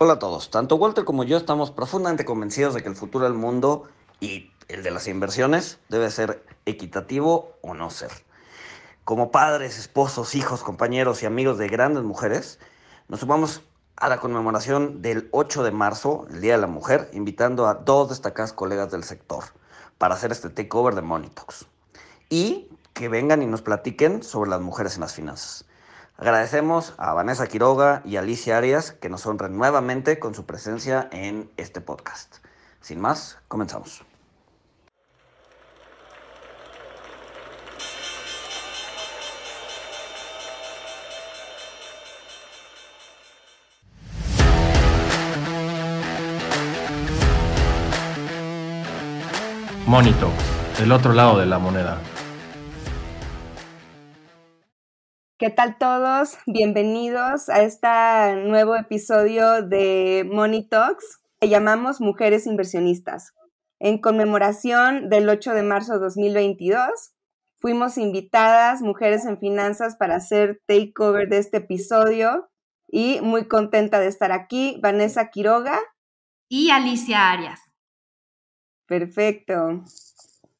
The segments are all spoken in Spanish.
Hola a todos. Tanto Walter como yo estamos profundamente convencidos de que el futuro del mundo y el de las inversiones debe ser equitativo o no ser. Como padres, esposos, hijos, compañeros y amigos de grandes mujeres, nos sumamos a la conmemoración del 8 de marzo, el Día de la Mujer, invitando a dos destacadas colegas del sector para hacer este takeover de Talks. Y que vengan y nos platiquen sobre las mujeres en las finanzas. Agradecemos a Vanessa Quiroga y Alicia Arias que nos honren nuevamente con su presencia en este podcast. Sin más, comenzamos. Monito, el otro lado de la moneda. ¿Qué tal todos? Bienvenidos a este nuevo episodio de Money Talks que llamamos Mujeres Inversionistas. En conmemoración del 8 de marzo de 2022, fuimos invitadas mujeres en finanzas para hacer takeover de este episodio y muy contenta de estar aquí, Vanessa Quiroga y Alicia Arias. Perfecto.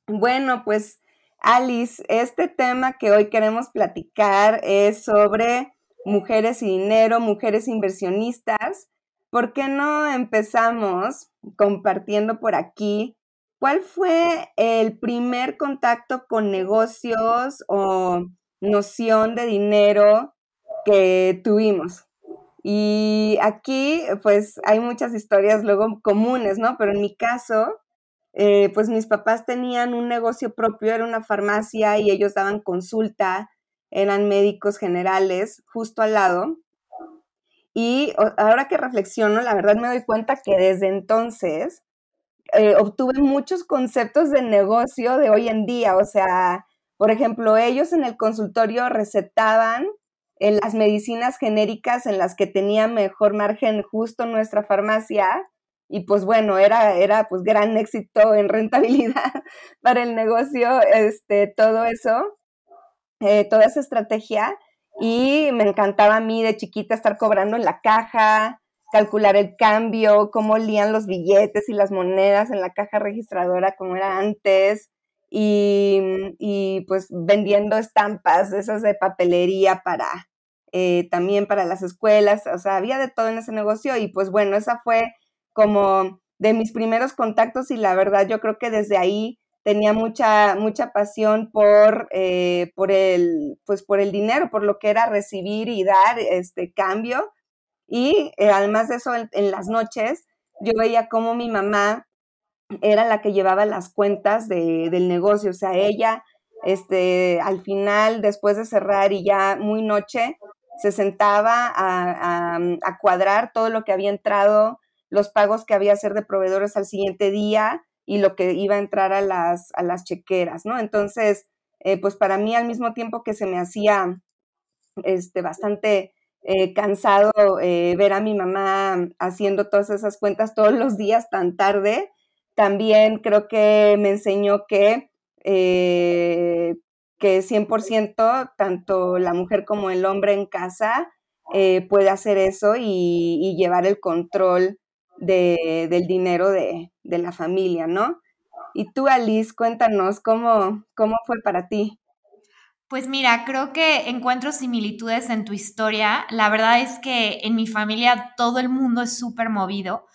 Bueno, pues Alice, este tema que hoy queremos platicar es sobre mujeres y dinero, mujeres inversionistas. ¿Por qué no empezamos compartiendo por aquí cuál fue el primer contacto con negocios o noción de dinero que tuvimos? Y aquí, pues, hay muchas historias luego comunes, ¿no? Pero en mi caso, eh, pues mis papás tenían un negocio propio, era una farmacia y ellos daban consulta, eran médicos generales justo al lado. Y ahora que reflexiono, la verdad me doy cuenta que desde entonces eh, obtuve muchos conceptos de negocio de hoy en día. O sea, por ejemplo, ellos en el consultorio recetaban en las medicinas genéricas en las que tenía mejor margen justo nuestra farmacia y pues bueno, era, era pues gran éxito en rentabilidad para el negocio, este, todo eso, eh, toda esa estrategia y me encantaba a mí de chiquita estar cobrando en la caja, calcular el cambio, cómo lían los billetes y las monedas en la caja registradora como era antes y, y pues vendiendo estampas, esas de papelería para, eh, también para las escuelas, o sea, había de todo en ese negocio y pues bueno, esa fue como de mis primeros contactos y la verdad yo creo que desde ahí tenía mucha, mucha pasión por, eh, por, el, pues por el dinero, por lo que era recibir y dar este cambio. Y eh, además de eso, en, las noches yo veía cómo mi mamá era la que llevaba las cuentas del negocio, o sea, ella este, al final, después de cerrar y ya muy noche, se sentaba a, a cuadrar todo lo que había entrado los pagos que había que hacer de proveedores al siguiente día y lo que iba a entrar a las, a las chequeras, ¿no? Entonces, eh, pues para mí al mismo tiempo que se me hacía este, bastante eh, cansado eh, ver a mi mamá haciendo todas esas cuentas todos los días tan tarde, también creo que me enseñó que, que 100% tanto la mujer como el hombre en casa puede hacer eso y llevar el control de, del dinero de, de, la familia, ¿no? Y tú, Alice, cuéntanos cómo, cómo fue para ti. Pues mira, creo que encuentro similitudes en tu historia. La verdad es que en mi familia todo el mundo es súper movido.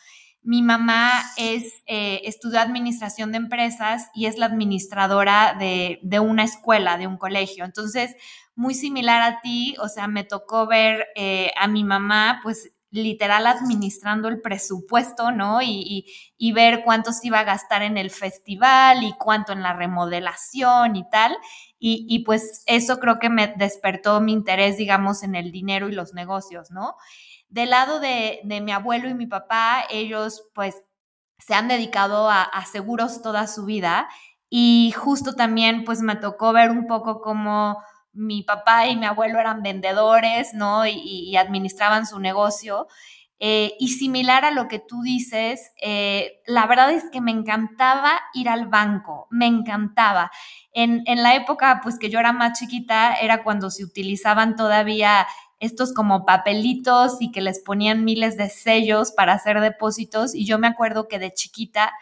Mi mamá es, eh, estudió administración de empresas y es la administradora de, de, una escuela, de un colegio. Entonces, muy similar a ti, o sea, me tocó ver eh, a mi mamá, pues literal administrando el presupuesto, ¿no? Y, ver cuánto se iba a gastar en el festival y cuánto en la remodelación y tal. Y, pues eso creo que me despertó mi interés, digamos, en el dinero y los negocios, ¿no? Del lado de, mi abuelo y mi papá, ellos pues se han dedicado a, a seguros toda su vida y justo también pues me tocó ver un poco cómo mi papá y mi abuelo eran vendedores, ¿no? Y, administraban su negocio. Eh, y similar a lo que tú dices, eh, la verdad es que me encantaba ir al banco, me encantaba. En, la época, pues que yo era más chiquita, era cuando se utilizaban todavía estos como papelitos y que les ponían miles de sellos para hacer depósitos y yo me acuerdo que de chiquita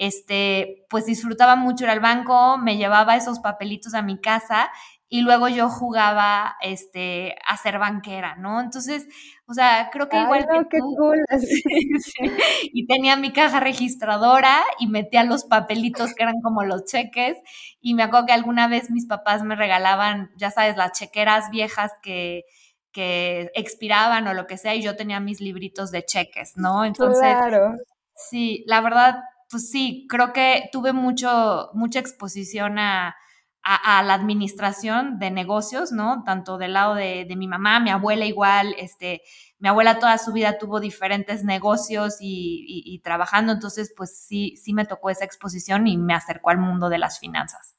este, pues disfrutaba mucho ir al banco, me llevaba esos papelitos a mi casa y luego yo jugaba este, a ser banquera, ¿no? Entonces, o sea, creo que igual que tú, y tenía mi caja registradora y metía los papelitos que eran como los cheques y me acuerdo que alguna vez mis papás me regalaban, ya sabes, las chequeras viejas que que expiraban o lo que sea y yo tenía mis libritos de cheques, ¿no? Entonces, claro. sí, la verdad pues sí, creo que tuve mucho, mucha exposición a, la administración de negocios, ¿no? Tanto del lado de, mi mamá, mi abuela igual, este, mi abuela toda su vida tuvo diferentes negocios y, trabajando, entonces pues sí, sí me tocó esa exposición y me acercó al mundo de las finanzas.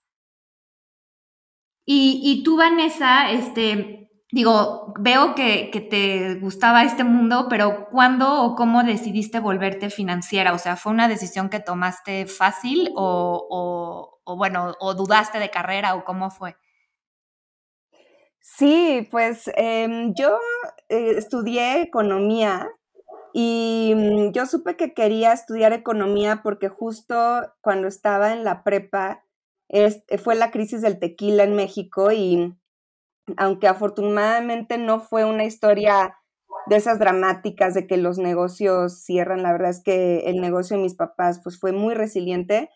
Y, y tú, Vanessa, este, digo, veo que, te gustaba este mundo, pero ¿cuándo o cómo decidiste volverte financiera? O sea, ¿fue una decisión que tomaste fácil o, bueno, o dudaste de carrera o cómo fue? Sí, pues em, yo eh, estudié economía y mm, yo supe que quería estudiar economía porque justo cuando estaba en la prepa fue la crisis del tequila en México y aunque afortunadamente no fue una historia de esas dramáticas de que los negocios cierran, la verdad es que el negocio de mis papás pues fue muy resiliente,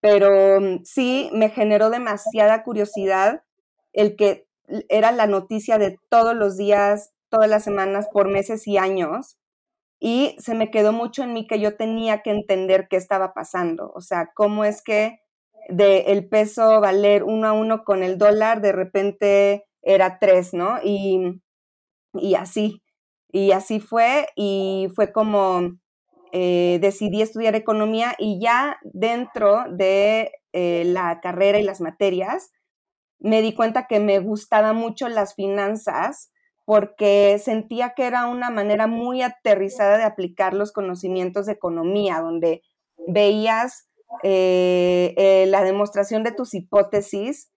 pero mm, sí me generó demasiada curiosidad el que era la noticia de todos los días, todas las semanas, por meses y años, y se me quedó mucho en mí que yo tenía que entender qué estaba pasando, o sea, cómo es que de el peso valer uno a uno con el dólar, de repente era tres, ¿no? Y, así, y así fue, y fue como eh, decidí estudiar economía y ya dentro de eh, la carrera y las materias, me di cuenta que me gustaban mucho las finanzas porque sentía que era una manera muy aterrizada de aplicar los conocimientos de economía, donde veías eh, la demostración de tus hipótesis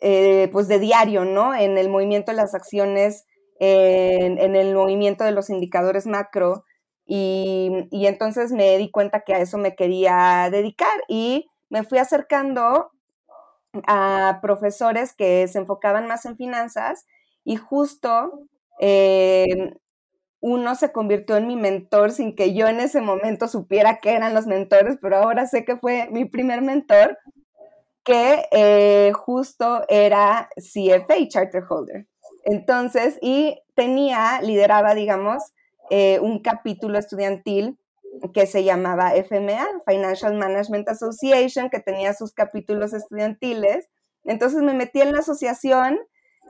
eh, pues de diario, ¿no? En el movimiento de las acciones, en, el movimiento de los indicadores macro. Y, entonces me di cuenta que a eso me quería dedicar y me fui acercando a profesores que se enfocaban más en finanzas y justo eh, uno se convirtió en mi mentor sin que yo en ese momento supiera que eran los mentores, pero ahora sé que fue mi primer mentor que eh, justo era CFA, Charter Holder. Entonces, y tenía, lideraba, digamos, eh, un capítulo estudiantil que se llamaba FMA, Financial Management Association, que tenía sus capítulos estudiantiles. Entonces me metí en la asociación,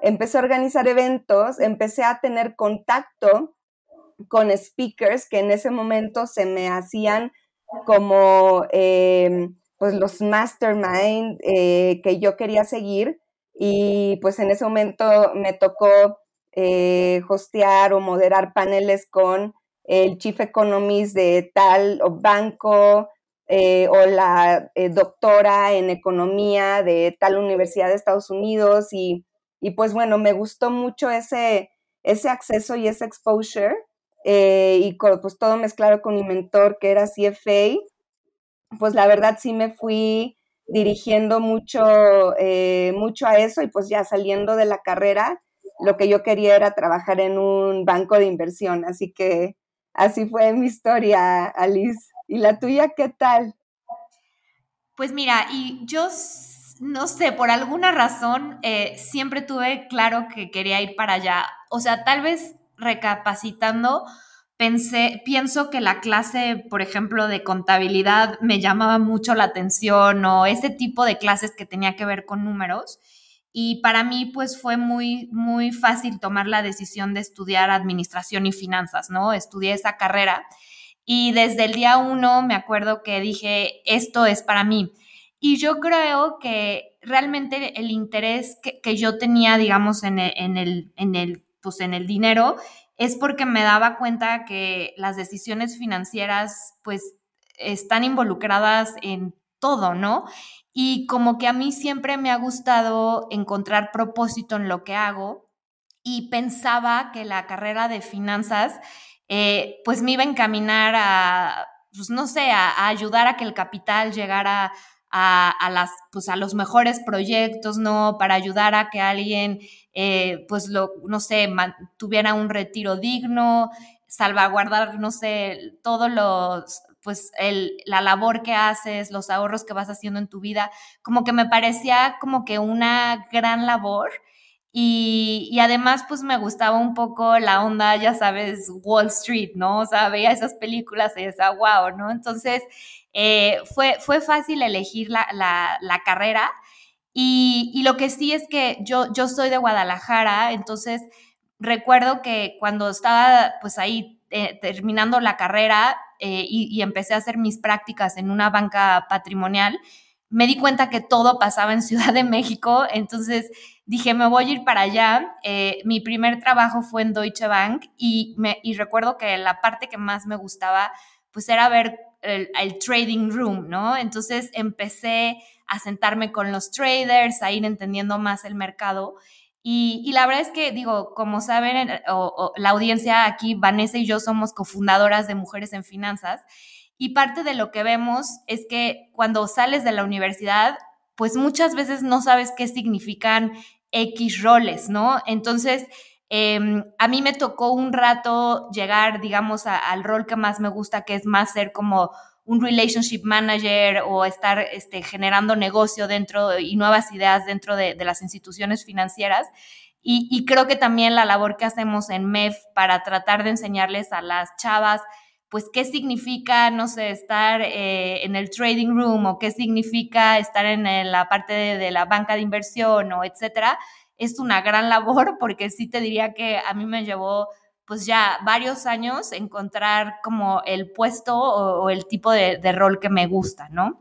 empecé a organizar eventos, empecé a tener contacto con speakers que en ese momento se me hacían como em, pues los mastermind eh, que yo quería seguir y pues en ese momento me tocó eh, hostear o moderar paneles con el chief economist de tal banco eh, o la doctora en economía de tal universidad de Estados Unidos y, y, pues bueno, me gustó mucho ese, ese acceso y ese exposure y pues todo mezclado con mi mentor que era CFA pues la verdad sí me fui dirigiendo mucho, eh, mucho a eso y pues ya saliendo de la carrera, lo que yo quería era trabajar en un banco de inversión. Así que así fue mi historia, Alice. ¿Y la tuya qué tal? Pues mira, y yo no sé, por alguna razón eh, siempre tuve claro que quería ir para allá. O sea, tal vez recapacitando, pensé, pienso que la clase, por ejemplo, de contabilidad me llamaba mucho la atención o ese tipo de clases que tenía que ver con números. Y para mí, pues fue muy, muy fácil tomar la decisión de estudiar administración y finanzas, ¿no? Estudié esa carrera y desde el día uno me acuerdo que dije, esto es para mí. Y yo creo que realmente el interés que, yo tenía, digamos, en en el, en el, pues en el dinero, es porque me daba cuenta que las decisiones financieras pues están involucradas en todo, ¿no? Y como que a mí siempre me ha gustado encontrar propósito en lo que hago y pensaba que la carrera de finanzas eh, pues me iba a encaminar a, pues no sé, a, ayudar a que el capital llegara a, las, pues a los mejores proyectos, ¿no? Para ayudar a que alguien, eh, pues lo, no sé, tuviera un retiro digno, salvaguardar, no sé, todos los, pues el, la labor que haces, los ahorros que vas haciendo en tu vida, como que me parecía como que una gran labor. Y, y, además, pues me gustaba un poco la onda, ya sabes, Wall Street, ¿no? O sea, veía esas películas y decía, wow, ¿no? Entonces, eh, fue, fue fácil elegir la, la, la carrera. Y, y, lo que sí es que yo, yo soy de Guadalajara, entonces recuerdo que cuando estaba pues ahí eh, terminando la carrera eh, y, empecé a hacer mis prácticas en una banca patrimonial, me di cuenta que todo pasaba en Ciudad de México, entonces dije, me voy a ir para allá. Eh, mi primer trabajo fue en Deutsche Bank y, me, y recuerdo que la parte que más me gustaba pues era ver el, trading room, ¿no? Entonces empecé a sentarme con los traders, a ir entendiendo más el mercado y, la verdad es que, digo, como saben, la audiencia aquí, Vanessa y yo somos cofundadoras de Mujeres en Finanzas. Y parte de lo que vemos es que cuando sales de la universidad, pues muchas veces no sabes qué significan X roles, ¿no? Entonces, em, a mí me tocó un rato llegar, digamos, al rol que más me gusta, que es más ser como un relationship manager o estar este, generando negocio dentro y nuevas ideas dentro de, las instituciones financieras. Y, creo que también la labor que hacemos en MEF para tratar de enseñarles a las chavas, pues qué significa, no sé, estar eh, en el trading room o qué significa estar en la parte de, de la banca de inversión o etcétera, es una gran labor porque sí te diría que a mí me llevó pues ya varios años encontrar como el puesto o, el tipo de, rol que me gusta, ¿no?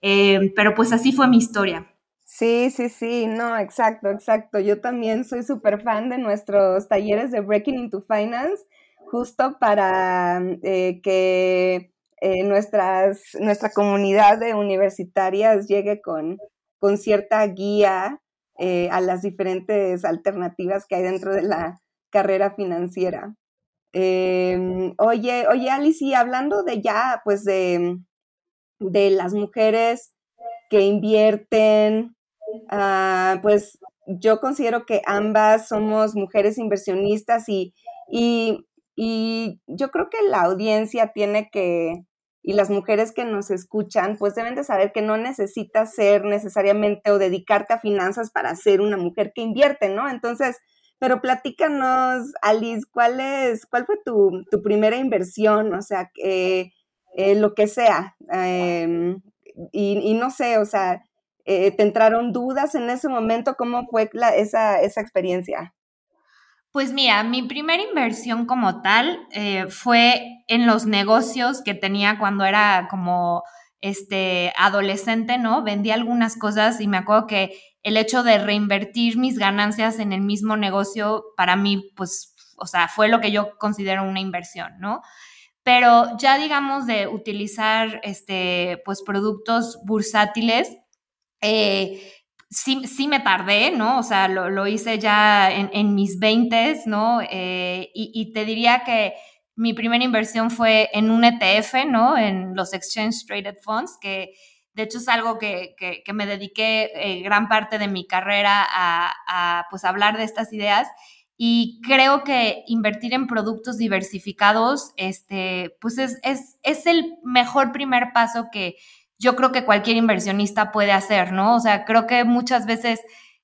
Eh, pero pues así fue mi historia. Sí, sí, sí, no, exacto, exacto. Yo también soy súper fan de nuestros talleres de Breaking into Finance, justo para eh, que eh, nuestras, nuestra comunidad de universitarias llegue con, con cierta guía a las diferentes alternativas que hay dentro de la carrera financiera. Em, oye, oye, Alice, y hablando de ya, pues de, de las mujeres que invierten, ah, pues yo considero que ambas somos mujeres inversionistas y, y, yo creo que la audiencia tiene que, y las mujeres que nos escuchan, pues deben de saber que no necesitas ser necesariamente o dedicarte a finanzas para ser una mujer que invierte, ¿no? Entonces, pero platícanos, Alice, ¿cuál, es, cuál fue tu, primera inversión? O sea, eh, lo que sea. Em, y, no sé, o sea, eh, ¿te entraron dudas en ese momento? ¿Cómo fue esa, esa experiencia? Pues mira, mi primera inversión como tal eh, fue en los negocios que tenía cuando era como este adolescente, ¿no? Vendí algunas cosas y me acuerdo que el hecho de reinvertir mis ganancias en el mismo negocio, para mí, pues, o sea, fue lo que yo considero una inversión, ¿no? Pero ya digamos de utilizar, este, pues, productos bursátiles, eh, sí, sí, me tardé, ¿no? O sea, lo, hice ya en, mis 20, ¿no? Eh, y, y, te diría que mi primera inversión fue en un ETF, ¿no? En los Exchange Traded Funds, que de hecho, es algo que, me dediqué eh, gran parte de mi carrera a, pues, hablar de estas ideas. Y creo que invertir en productos diversificados, este, pues es, es, el mejor primer paso que yo creo que cualquier inversionista puede hacer, ¿no? O sea, creo que muchas veces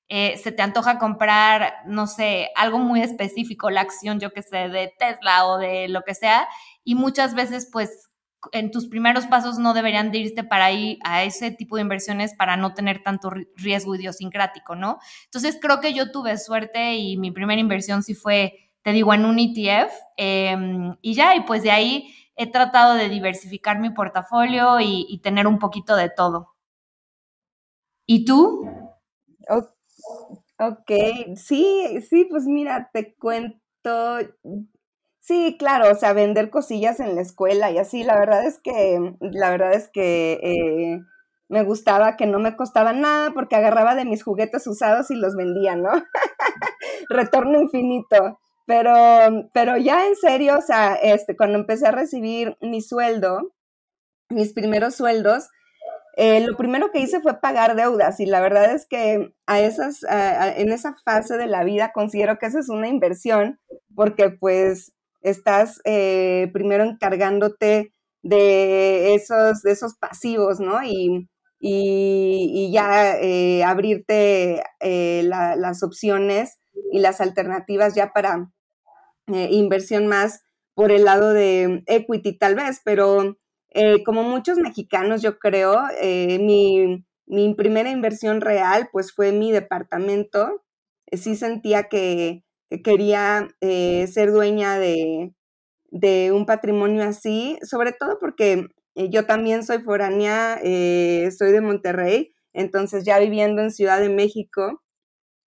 eh, se te antoja comprar, no sé, algo muy específico, la acción, yo que sé, de Tesla o de lo que sea, y muchas veces pues en tus primeros pasos no deberían de irte para ahí a ese tipo de inversiones para no tener tanto riesgo idiosincrático, ¿no? Entonces creo que yo tuve suerte y mi primera inversión sí fue, te digo, en un ETF em, y ya, y pues de ahí he tratado de diversificar mi portafolio y, tener un poquito de todo. ¿Y tú? Ok, sí, sí, pues mira, te cuento, Sí, claro, o sea, vender cosillas en la escuela y así, la verdad es que, la verdad es que eh, me gustaba que no me costaba nada porque agarraba de mis juguetes usados y los vendía, ¿no? retorno infinito. Pero, pero ya en serio, o sea, este, cuando empecé a recibir mi sueldo, mis primeros sueldos, eh, lo primero que hice fue pagar deudas y la verdad es que a esas, en esa fase de la vida considero que esa es una inversión porque pues estás eh, primero encargándote de esos, de esos pasivos, ¿no? Y, y, ya eh, abrirte las opciones y las alternativas ya para inversión más por el lado de equity tal vez, pero eh, como muchos mexicanos, yo creo, eh, mi, primera inversión real pues fue mi departamento. Eh, sí sentía que, quería ser dueña de, un patrimonio así, sobre todo porque yo también soy foránea, soy de Monterrey, entonces ya viviendo en Ciudad de México,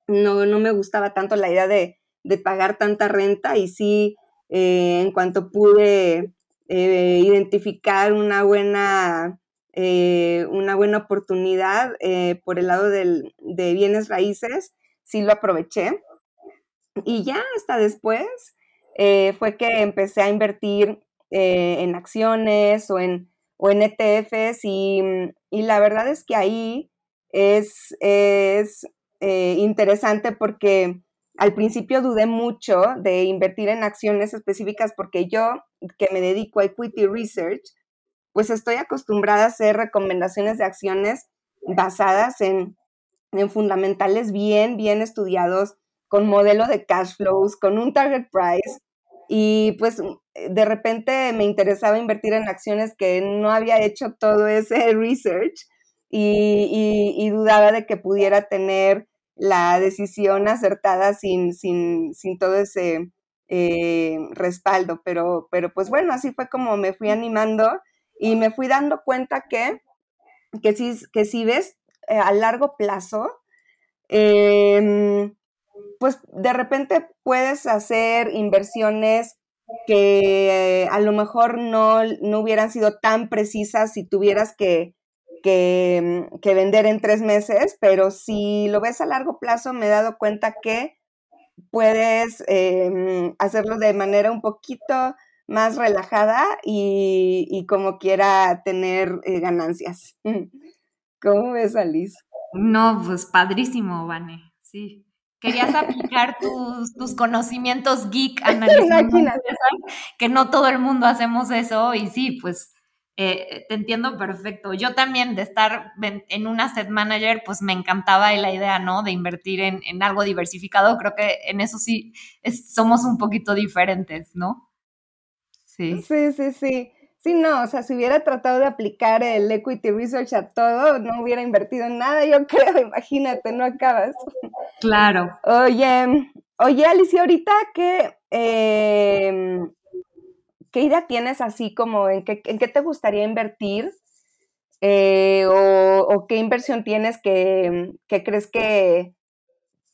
no, no me gustaba tanto la idea de, de pagar tanta renta y sí, en cuanto pude eh, identificar una buena, eh, una buena oportunidad eh, por el lado de bienes raíces, sí lo aproveché. Y ya hasta después fue que empecé a invertir en acciones o en, o en ETFs y, y, la verdad es que ahí es, es interesante porque al principio dudé mucho de invertir en acciones específicas porque yo, que me dedico a equity research, pues estoy acostumbrada a hacer recomendaciones de acciones basadas en, fundamentales bien, bien estudiados, con modelo de cash flows, con un target price. Y pues de repente me interesaba invertir en acciones que no había hecho todo ese research y dudaba de que pudiera tener la decisión acertada sin, sin, sin todo ese eh, respaldo. Pero, pero pues bueno, así fue como me fui animando y me fui dando cuenta que, que, si, que si ves eh, a largo plazo, em, pues de repente puedes hacer inversiones que a lo mejor no, no hubieran sido tan precisas si tuvieras que que, vender en tres meses, pero si lo ves a largo plazo, me he dado cuenta que puedes em, hacerlo de manera un poquito más relajada y, como quiera tener eh, ganancias. ¿Cómo ves, Alice? No, pues padrísimo, Vane, sí. Querías aplicar tus, tus conocimientos geek analizando que no todo el mundo hacemos eso y sí, pues eh, te entiendo perfecto. Yo también de estar en un asset manager, pues me encantaba la idea, ¿no? De invertir en, algo diversificado. Creo que en eso sí somos un poquito diferentes, ¿no? Sí. Sí, sí, sí. Sí, no, o sea, si hubiera tratado de aplicar el equity research a todo, no hubiera invertido en nada, yo creo, imagínate, no acabas. Claro. Oye, oye, Alicia, ahorita que eh, ¿qué idea tienes así como en qué, en qué te gustaría invertir? Eh, o, qué inversión tienes que, crees que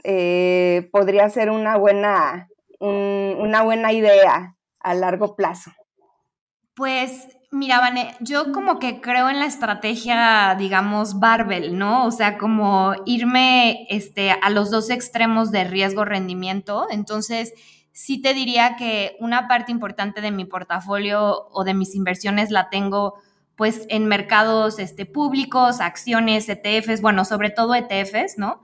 eh, podría ser una buena, una buena idea a largo plazo? Pues mira, Vane, yo como que creo en la estrategia, digamos, barbell, ¿no? O sea, como irme este, a los dos extremos de riesgo-rendimiento. Entonces, sí te diría que una parte importante de mi portafolio o de mis inversiones la tengo pues en mercados este, públicos, acciones, ETFs, bueno, sobre todo ETFs, ¿no?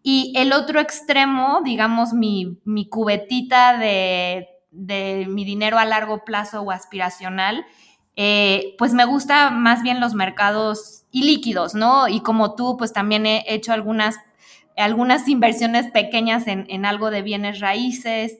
Y el otro extremo, digamos, mi, mi cubetita de, de, mi dinero a largo plazo o aspiracional, eh, pues me gusta más bien los mercados ilíquidos, ¿no? Y como tú, pues también he hecho algunas, algunas inversiones pequeñas en, en algo de bienes raíces,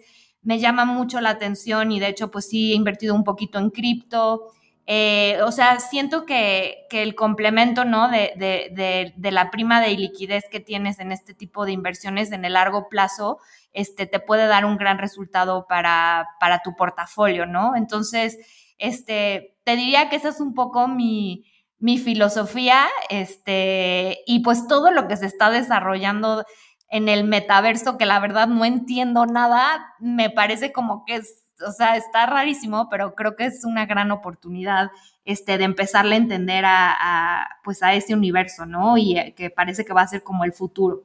me llama mucho la atención y de hecho pues sí he invertido un poquito en cripto. Eh, o sea, siento que, el complemento, ¿no? De, la prima de liquidez que tienes en este tipo de inversiones en el largo plazo, este, te puede dar un gran resultado para, para tu portafolio, ¿no? Entonces, este, te diría que esa es un poco mi, mi filosofía, este, y pues todo lo que se está desarrollando en el metaverso, que la verdad no entiendo nada, me parece como que es, o sea, está rarísimo, pero creo que es una gran oportunidad este, de empezarle a entender a, pues a ese universo, ¿no? Y eh, que parece que va a ser como el futuro.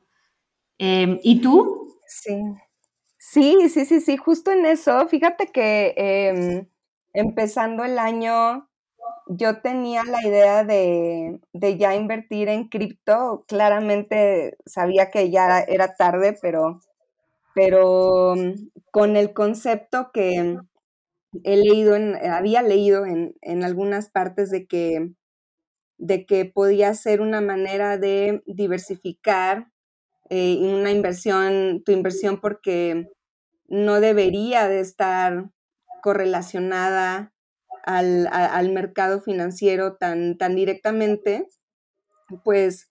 Em, ¿Y tú? Sí. Sí, sí, sí, sí, justo en eso. Fíjate que em, empezando el año, yo tenía la idea de, ya invertir en cripto. Claramente sabía que ya era tarde, pero, pero con el concepto que he leído, en, había leído en, en algunas partes de que, de que podía ser una manera de diversificar eh, una inversión, tu inversión porque no debería de estar correlacionada al, mercado financiero tan, tan directamente, pues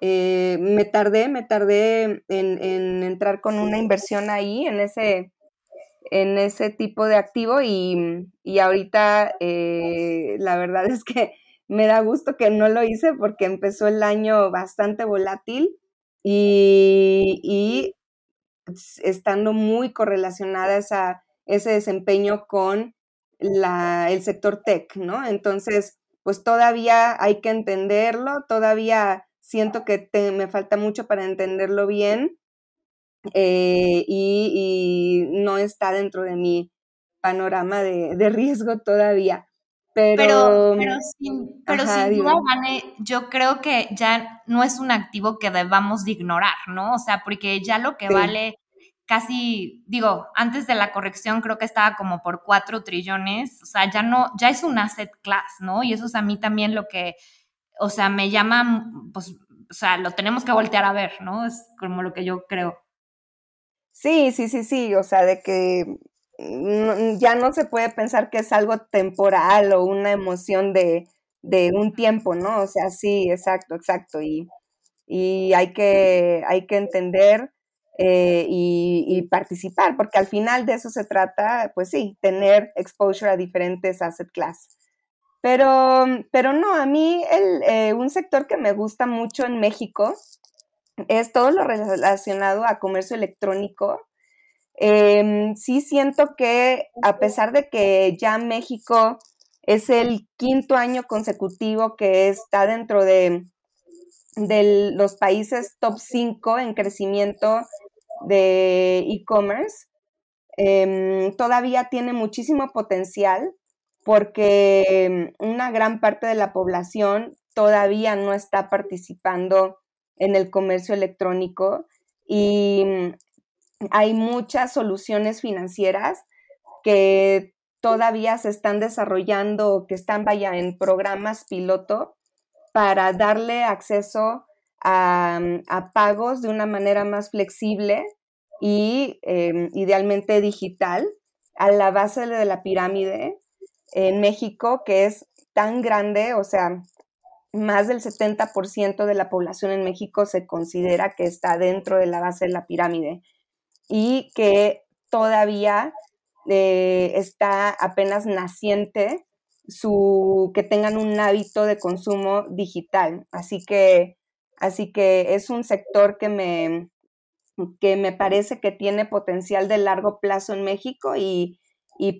eh, me tardé, me tardé en, entrar con una inversión ahí, en ese, en ese tipo de activo y, ahorita eh, la verdad es que me da gusto que no lo hice porque empezó el año bastante volátil y, estando muy correlacionada esa, ese desempeño con la, el sector tech, ¿no? Entonces, pues todavía hay que entenderlo, todavía siento que me falta mucho para entenderlo bien eh, y, no está dentro de mi panorama de, de riesgo todavía. Pero, pero, sin, pero sin duda, yo creo que ya no es un activo que debamos de ignorar, ¿no? O sea, porque ya lo que vale casi, digo, antes de la corrección creo que estaba como por cuatro trillones, o sea, ya no, ya es un asset class, ¿no? Y eso es a mí también lo que, o sea, me llama, pues, o sea, lo tenemos que voltear a ver, ¿no? Es como lo que yo creo. Sí, sí, sí, sí, o sea, de que ya no se puede pensar que es algo temporal o una emoción de, un tiempo, ¿no? O sea, sí, exacto, exacto. Y, hay, que, hay que entender eh, y, participar, porque al final de eso se trata, pues sí, tener exposure a diferentes asset class. Pero, pero no, a mí el, eh, un sector que me gusta mucho en México es todo lo relacionado a comercio electrónico Em, sí siento que a pesar de que ya México es el quinto año consecutivo que está dentro de, los países top 5 en crecimiento de e-commerce, em, todavía tiene muchísimo potencial porque una gran parte de la población todavía no está participando en el comercio electrónico y hay muchas soluciones financieras que todavía se están desarrollando, que están, vaya, en programas piloto para darle acceso a, pagos de una manera más flexible y em, idealmente digital a la base de la pirámide en México, que es tan grande, o sea, más del 70% de la población en México se considera que está dentro de la base de la pirámide y que todavía eh, está apenas naciente su que tengan un hábito de consumo digital. Así que, así que es un sector que me, que me parece que tiene potencial de largo plazo en México y,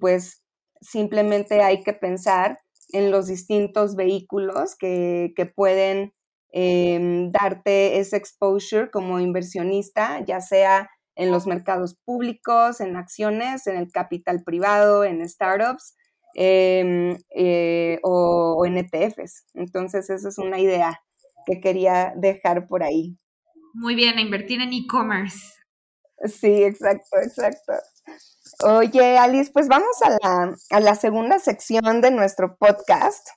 pues simplemente hay que pensar en los distintos vehículos que, pueden em, darte ese exposure como inversionista, ya sea en los mercados públicos, en acciones, en el capital privado, en startups em, eh, o, en ETFs. Entonces, esa es una idea que quería dejar por ahí. Muy bien, invertir en e-commerce. Sí, exacto, exacto. Oye, Alice, pues vamos a la, segunda sección de nuestro podcast,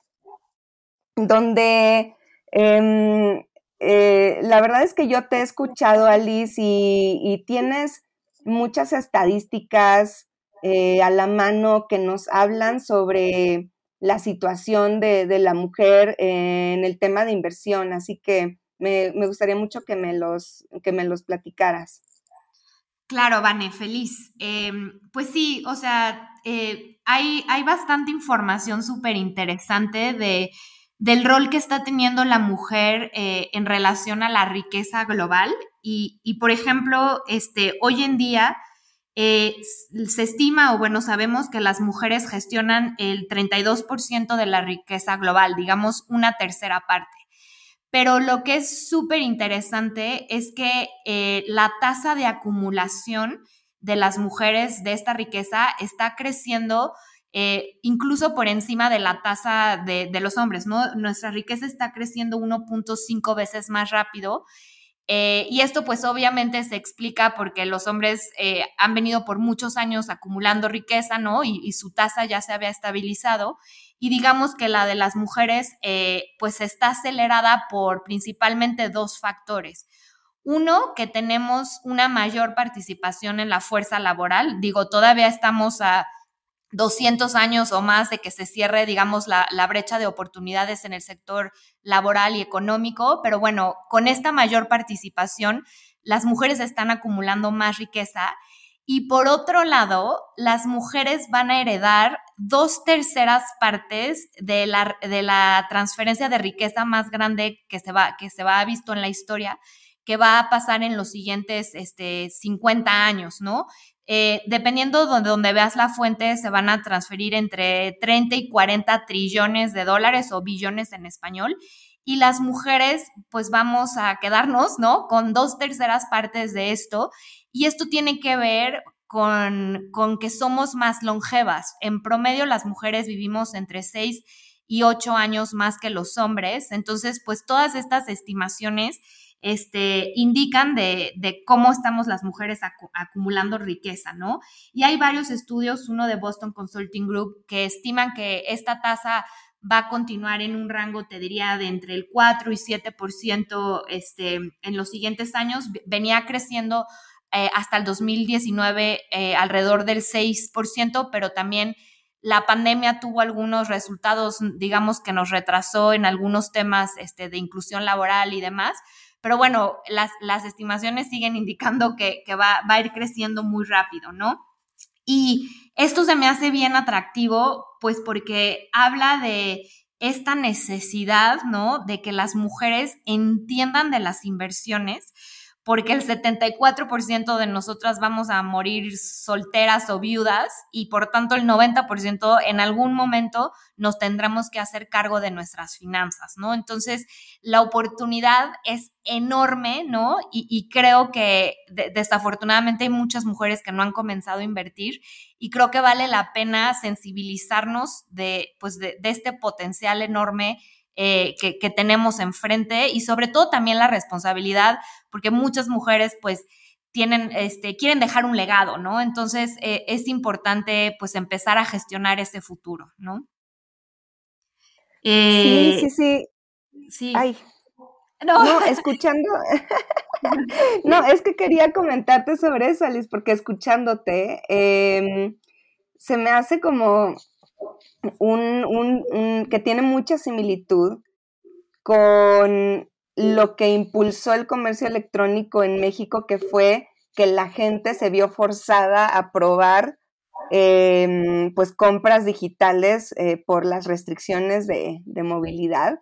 donde em, eh, la verdad es que yo te he escuchado, Alice, y, tienes muchas estadísticas eh, a la mano que nos hablan sobre la situación de, la mujer en el tema de inversión, así que me, gustaría mucho que me los, que me los platicaras. Claro, Vane, feliz. Em, pues sí, o sea, eh, hay, hay bastante información súper interesante de del rol que está teniendo la mujer eh, en relación a la riqueza global. Y, por ejemplo, este, hoy en día eh, se estima, o bueno, sabemos que las mujeres gestionan el 32% de la riqueza global, digamos una tercera parte. Pero lo que es súper interesante es que eh, la tasa de acumulación de las mujeres de esta riqueza está creciendo eh, incluso por encima de la tasa de, los hombres, ¿no? Nuestra riqueza está creciendo 1.5 veces más rápido. Eh, y esto pues obviamente se explica porque los hombres eh, han venido por muchos años acumulando riqueza, ¿no? Y, su tasa ya se había estabilizado. Y digamos que la de las mujeres pues está acelerada por principalmente dos factores. Uno, que tenemos una mayor participación en la fuerza laboral. Digo, todavía estamos a 200 años o más de que se cierre, digamos, la, brecha de oportunidades en el sector laboral y económico, pero bueno, con esta mayor participación, las mujeres están acumulando más riqueza y por otro lado, las mujeres van a heredar dos terceras partes de la, de la transferencia de riqueza más grande que se va, que se va a visto en la historia, que va a pasar en los siguientes este, 50 años, ¿no? Eh, dependiendo de donde veas la fuente, se van a transferir entre 30 y 40 trillones de dólares o billones en español. Y las mujeres, pues vamos a quedarnos, ¿no? Con dos terceras partes de esto. Y esto tiene que ver con, con que somos más longevas. En promedio, las mujeres vivimos entre 6 y 8 años más que los hombres. Entonces, pues todas estas estimaciones este, indican de, cómo estamos las mujeres acumulando riqueza, ¿no? Y hay varios estudios, uno de Boston Consulting Group, que estiman que esta tasa va a continuar en un rango, te diría, de entre el 4 y 7% este, en los siguientes años. Venía creciendo eh, hasta el 2019 eh, alrededor del 6%, pero también la pandemia tuvo algunos resultados, digamos, que nos retrasó en algunos temas este, de inclusión laboral y demás. Pero bueno, las, estimaciones siguen indicando que, va, va a ir creciendo muy rápido, ¿no? Y esto se me hace bien atractivo, pues porque habla de esta necesidad, ¿no? De que las mujeres entiendan de las inversiones porque el 74% de nosotras vamos a morir solteras o viudas y por tanto el 90% en algún momento nos tendremos que hacer cargo de nuestras finanzas, ¿no? Entonces, la oportunidad es enorme, ¿no? Y, creo que desafortunadamente hay muchas mujeres que no han comenzado a invertir y creo que vale la pena sensibilizarnos de, pues, de este potencial enorme eh, que, tenemos enfrente y sobre todo también la responsabilidad, porque muchas mujeres pues tienen, este, quieren dejar un legado, ¿no? Entonces eh, es importante pues empezar a gestionar ese futuro, ¿no? sí, eh, sí, sí. Sí. Ay. No. escuchando. no, es que quería comentarte sobre eso, Alice, porque escuchándote, em, se me hace como un, que tiene mucha similitud con lo que impulsó el comercio electrónico en México, que fue que la gente se vio forzada a probar em, pues compras digitales eh, por las restricciones de, de, movilidad.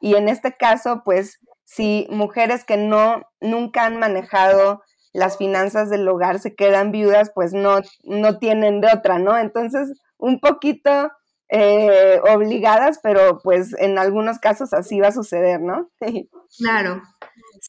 Y en este caso, pues, si mujeres que no, nunca han manejado las finanzas del hogar se quedan viudas, pues no, no tienen de otra, ¿no? Entonces, un poquito eh, obligadas, pero pues en algunos casos así va a suceder, ¿no? claro.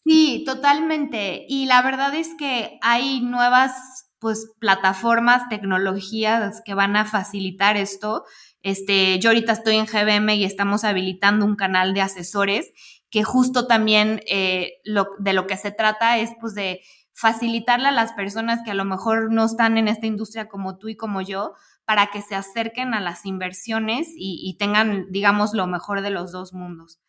Sí, totalmente. Y la verdad es que hay nuevas pues plataformas, tecnologías que van a facilitar esto. Este, yo ahorita estoy en GBM y estamos habilitando un canal de asesores que justo también eh, lo, de lo que se trata es pues de facilitarle a las personas que a lo mejor no están en esta industria como tú y como yo, para que se acerquen a las inversiones y, tengan, digamos, lo mejor de los dos mundos.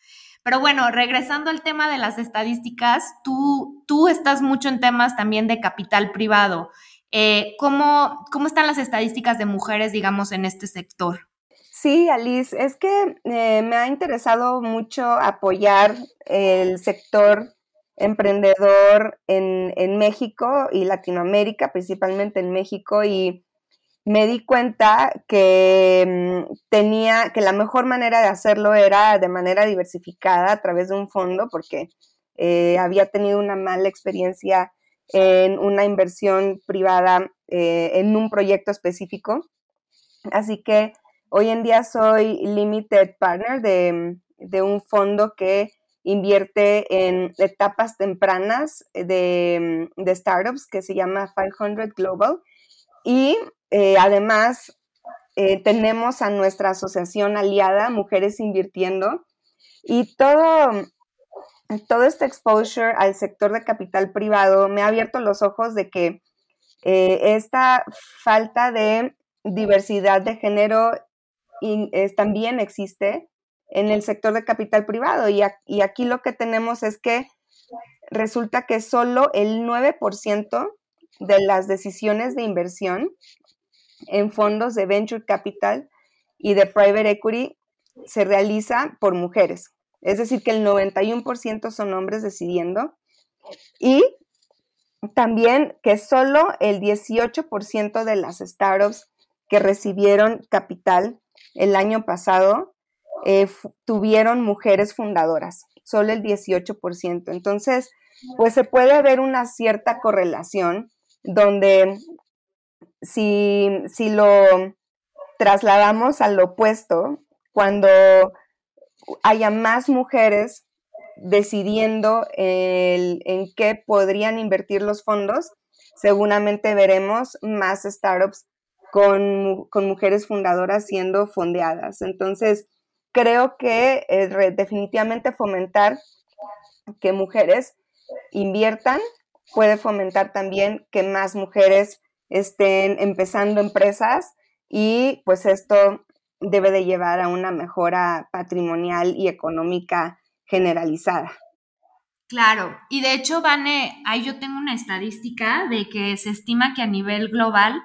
Pero bueno, regresando al tema de las estadísticas, tú, tú estás mucho en temas también de capital privado. Eh, ¿cómo, ¿Cómo están las estadísticas de mujeres, digamos, en este sector? Sí, Alice, es que eh, me ha interesado mucho apoyar el sector emprendedor en, en, México y Latinoamérica, principalmente en México, y me di cuenta que mm, tenía, que la mejor manera de hacerlo era de manera diversificada a través de un fondo, porque eh, había tenido una mala experiencia en una inversión privada eh, en un proyecto específico. Así que hoy en día soy limited partner de, de un fondo que invierte en etapas tempranas de, startups que se llama 500 Global. Y eh, además eh, tenemos a nuestra asociación aliada, Mujeres Invirtiendo, y todo, todo este exposure al sector de capital privado me ha abierto los ojos de que eh, esta falta de diversidad de género también existe en el sector de capital privado. Y, y aquí lo que tenemos es que resulta que solo el 9% de las decisiones de inversión en fondos de venture capital y de private equity se realiza por mujeres. Es decir, que el 91% son hombres decidiendo. Y también que solo el 18% de las startups que recibieron capital el año pasado eh, tuvieron mujeres fundadoras, solo el 18%. Entonces, pues se puede ver una cierta correlación donde si, si lo trasladamos al opuesto, cuando haya más mujeres decidiendo en qué podrían invertir los fondos, seguramente veremos más startups con, mujeres fundadoras siendo fondeadas. Entonces, creo que definitivamente fomentar que mujeres inviertan puede fomentar también que más mujeres estén empezando empresas y pues esto debe de llevar a una mejora patrimonial y económica generalizada. Claro, y de hecho, Vane, ahí yo tengo una estadística de que se estima que a nivel global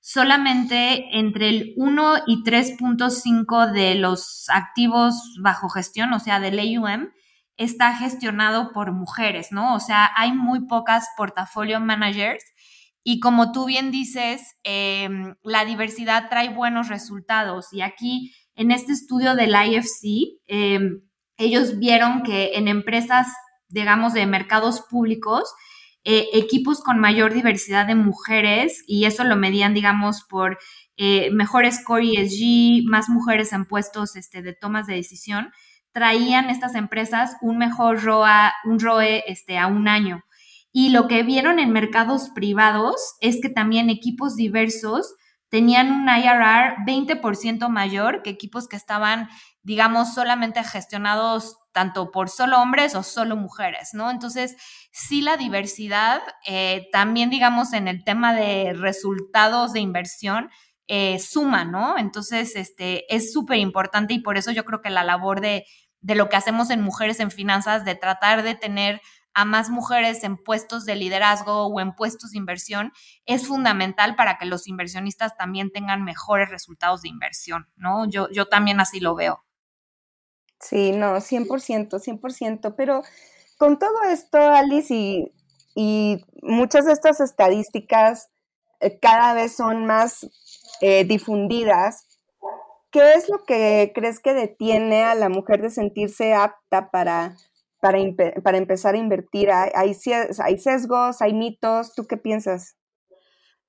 solamente entre el 1 y 3.5 de los activos bajo gestión, o sea, del AUM, está gestionado por mujeres, ¿no? O sea, hay muy pocas portafolio managers y como tú bien dices, em, la diversidad trae buenos resultados. Y aquí, en este estudio del IFC, em, ellos vieron que en empresas, digamos, de mercados públicos, eh, equipos con mayor diversidad de mujeres, y eso lo medían, digamos, por eh, mejor score ESG, más mujeres en puestos este, de tomas de decisión, traían estas empresas un mejor ROA, un ROE este, a un año. Y lo que vieron en mercados privados es que también equipos diversos tenían un IRR 20% mayor que equipos que estaban, digamos, solamente gestionados tanto por solo hombres o solo mujeres, ¿no? Entonces, sí la diversidad, eh, también, digamos, en el tema de resultados de inversión, eh, suma, ¿no? Entonces, este, es súper importante y por eso yo creo que la labor de, de lo que hacemos en Mujeres en Finanzas, de tratar de tener a más mujeres en puestos de liderazgo o en puestos de inversión es fundamental para que los inversionistas también tengan mejores resultados de inversión, ¿no? Yo, yo también así lo veo. Sí, no, 100%, 100%, pero con todo esto, Alice, y, muchas de estas estadísticas eh, cada vez son más eh, difundidas, ¿qué es lo que crees que detiene a la mujer de sentirse apta para para, para empezar a invertir? ¿Hay, ¿Hay sesgos, hay mitos? ¿Tú qué piensas?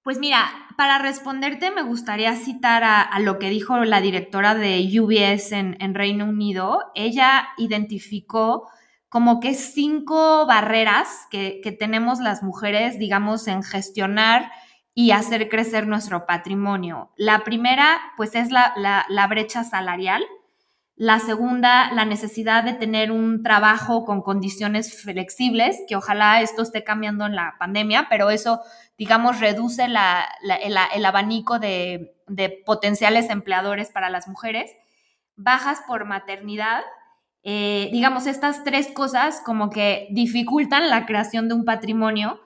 Pues mira, para responderte me gustaría citar a, lo que dijo la directora de UBS en, en, Reino Unido. Ella identificó como que cinco barreras que, que tenemos las mujeres, digamos, en gestionar y hacer crecer nuestro patrimonio. La primera, pues, es la, la, la brecha salarial la segunda, la necesidad de tener un trabajo con condiciones flexibles, que ojalá esto esté cambiando en la pandemia, pero eso, digamos, reduce el, abanico de, potenciales empleadores para las mujeres. Bajas por maternidad, eh, digamos, estas tres cosas como que dificultan la creación de un patrimonio.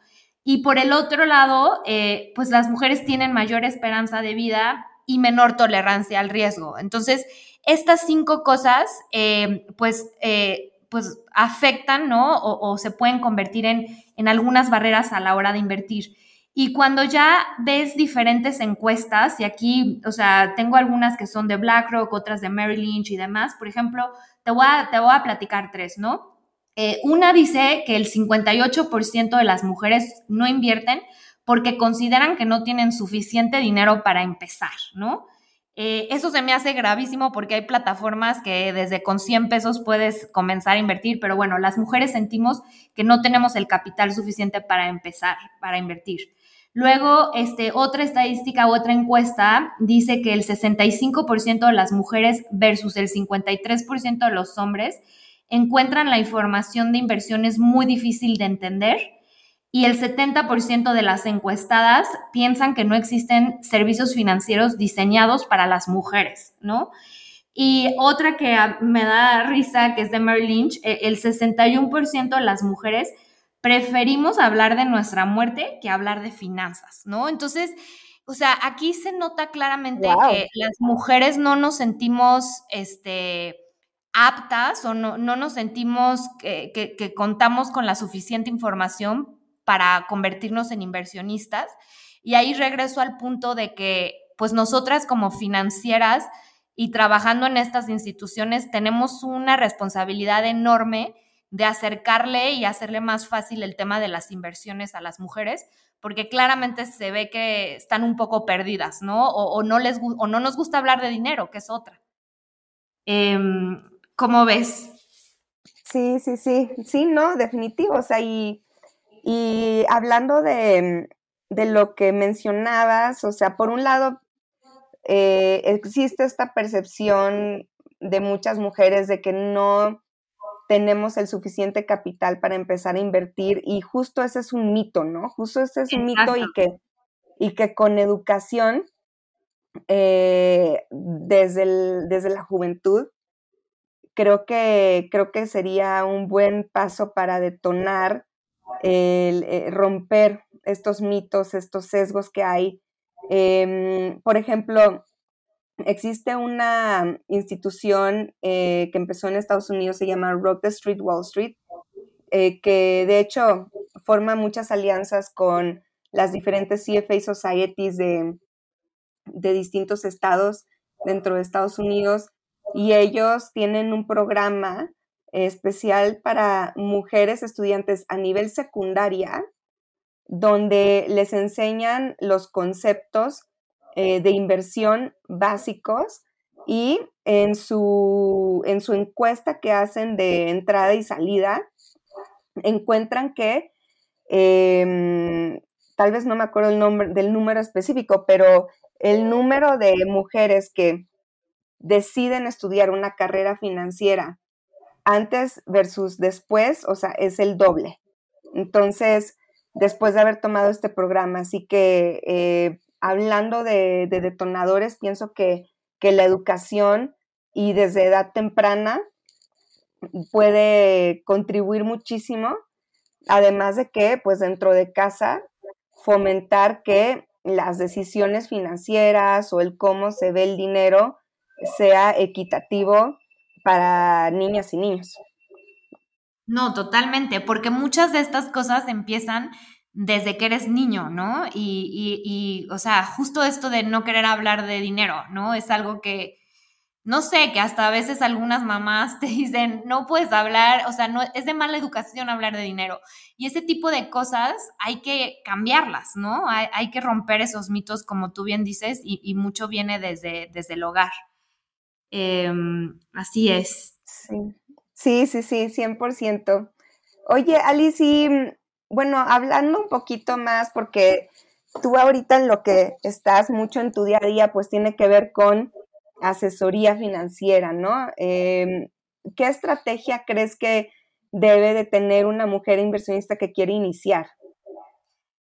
Y por el otro lado, eh, pues las mujeres tienen mayor esperanza de vida y menor tolerancia al riesgo. Entonces, estas cinco cosas, eh, pues, eh, pues afectan, ¿no? O, se pueden convertir en, en algunas barreras a la hora de invertir. Y cuando ya ves diferentes encuestas, y aquí, o sea, tengo algunas que son de BlackRock, otras de Merrill Lynch y demás, por ejemplo, te voy a, te voy a platicar tres, ¿no? Eh, una dice que el 58% de las mujeres no invierten porque consideran que no tienen suficiente dinero para empezar, ¿no? Eh, eso se me hace gravísimo porque hay plataformas que desde con 100 pesos puedes comenzar a invertir, pero bueno, las mujeres sentimos que no tenemos el capital suficiente para empezar, para invertir. Luego, este, otra estadística, otra encuesta dice que el 65% de las mujeres versus el 53% de los hombres encuentran la información de inversiones muy difícil de entender y el 70% de las encuestadas piensan que no existen servicios financieros diseñados para las mujeres, ¿no? Y otra que me da risa, que es de Merrill Lynch, e, el 61% de las mujeres preferimos hablar de nuestra muerte que hablar de finanzas, ¿no? Entonces, o sea, aquí se nota claramente que las mujeres no nos sentimos, este, aptas o no, no nos sentimos que, que, contamos con la suficiente información para convertirnos en inversionistas. Y ahí regreso al punto de que, pues nosotras como financieras y trabajando en estas instituciones, tenemos una responsabilidad enorme de acercarle y hacerle más fácil el tema de las inversiones a las mujeres, porque claramente se ve que están un poco perdidas, ¿no? O, no, les, o no nos gusta hablar de dinero, que es otra. Em, ¿Cómo ves? Sí, sí, sí, sí, no, definitivo. O sea, y y hablando de, lo que mencionabas, o sea, por un lado, eh, existe esta percepción de muchas mujeres de que no tenemos el suficiente capital para empezar a invertir y justo ese es un mito, ¿no? Justo ese es un mito y que, y que con educación eh, desde, desde la juventud creo que, creo que sería un buen paso para detonar el, eh, romper estos mitos, estos sesgos que hay. Em, por ejemplo, existe una institución eh, que empezó en Estados Unidos, se llama Rock the Street Wall Street, eh, que de hecho forma muchas alianzas con las diferentes CFA Societies de, de distintos estados dentro de Estados Unidos y ellos tienen un programa especial para mujeres estudiantes a nivel secundaria, donde les enseñan los conceptos eh, de inversión básicos y en su, en su encuesta que hacen de entrada y salida, encuentran que, em, tal vez no me acuerdo el nombre, del número específico, pero el número de mujeres que deciden estudiar una carrera financiera antes versus después, o sea, es el doble. Entonces, después de haber tomado este programa, así que eh, hablando de, detonadores, pienso que, la educación y desde edad temprana puede contribuir muchísimo, además de que, pues dentro de casa, fomentar que las decisiones financieras o el cómo se ve el dinero sea equitativo para niñas y niños. No, totalmente, porque muchas de estas cosas empiezan desde que eres niño, ¿no? Y, y, o sea, justo esto de no querer hablar de dinero, ¿no? Es algo que, no sé, que hasta a veces algunas mamás te dicen, no puedes hablar, o sea, no, es de mala educación hablar de dinero. Y ese tipo de cosas hay que cambiarlas, ¿no? Hay, hay que romper esos mitos, como tú bien dices, y, y mucho viene desde, desde el hogar. Em, así es. Sí, sí, sí, 100%. Oye, Alice, bueno, hablando un poquito más, porque tú ahorita en lo que estás mucho en tu día a día, pues tiene que ver con asesoría financiera, ¿no? Em, ¿Qué estrategia crees que debe de tener una mujer inversionista que quiere iniciar?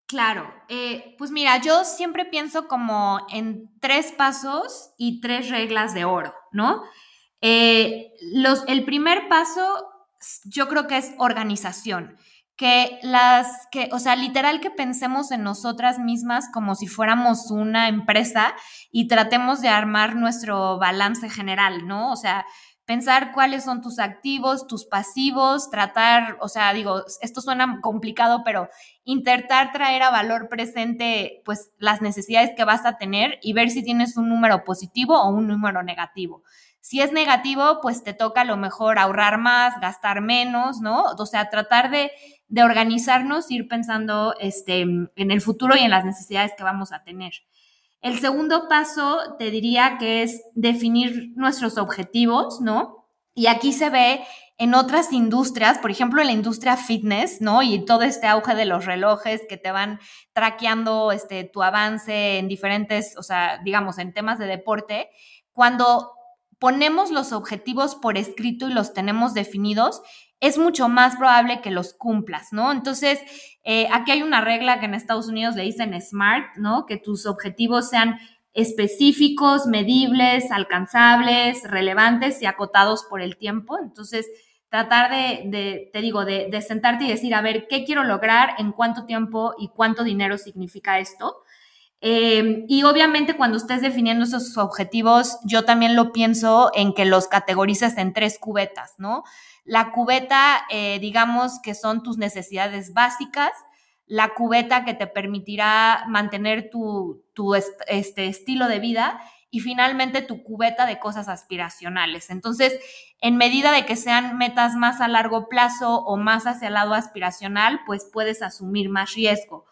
Claro, eh, pues mira, yo siempre pienso como en tres pasos y tres reglas de oro, ¿no? Eh, los, el primer paso yo creo que es organización, que las, que, o sea, literal que pensemos en nosotras mismas como si fuéramos una empresa y tratemos de armar nuestro balance general, ¿no? O sea, pensar cuáles son tus activos, tus pasivos, tratar, o sea, digo, esto suena complicado, pero intentar traer a valor presente pues las necesidades que vas a tener y ver si tienes un número positivo o un número negativo. Si es negativo, pues te toca a lo mejor ahorrar más, gastar menos, ¿no? O sea, tratar de, de organizarnos, ir pensando este, en el futuro y en las necesidades que vamos a tener. El segundo paso te diría que es definir nuestros objetivos, ¿no? Y aquí se ve en otras industrias, por ejemplo, en la industria fitness, ¿no? Y todo este auge de los relojes que te van traqueando este, tu avance en diferentes, o sea, digamos, en temas de deporte, cuando ponemos los objetivos por escrito y los tenemos definidos, es mucho más probable que los cumplas, ¿no? Entonces, eh, aquí hay una regla que en Estados Unidos le dicen SMART, ¿no? Que tus objetivos sean específicos, medibles, alcanzables, relevantes y acotados por el tiempo. Entonces, tratar de, te digo, de, sentarte y decir, a ver, ¿qué quiero lograr? ¿En cuánto tiempo y cuánto dinero significa esto? Eh, y obviamente cuando estés definiendo esos objetivos, yo también lo pienso en que los categorices en tres cubetas, ¿no? La cubeta, eh, digamos que son tus necesidades básicas, la cubeta que te permitirá mantener tu, este, estilo de vida y finalmente tu cubeta de cosas aspiracionales. Entonces, en medida de que sean metas más a largo plazo o más hacia el lado aspiracional, pues puedes asumir más riesgo.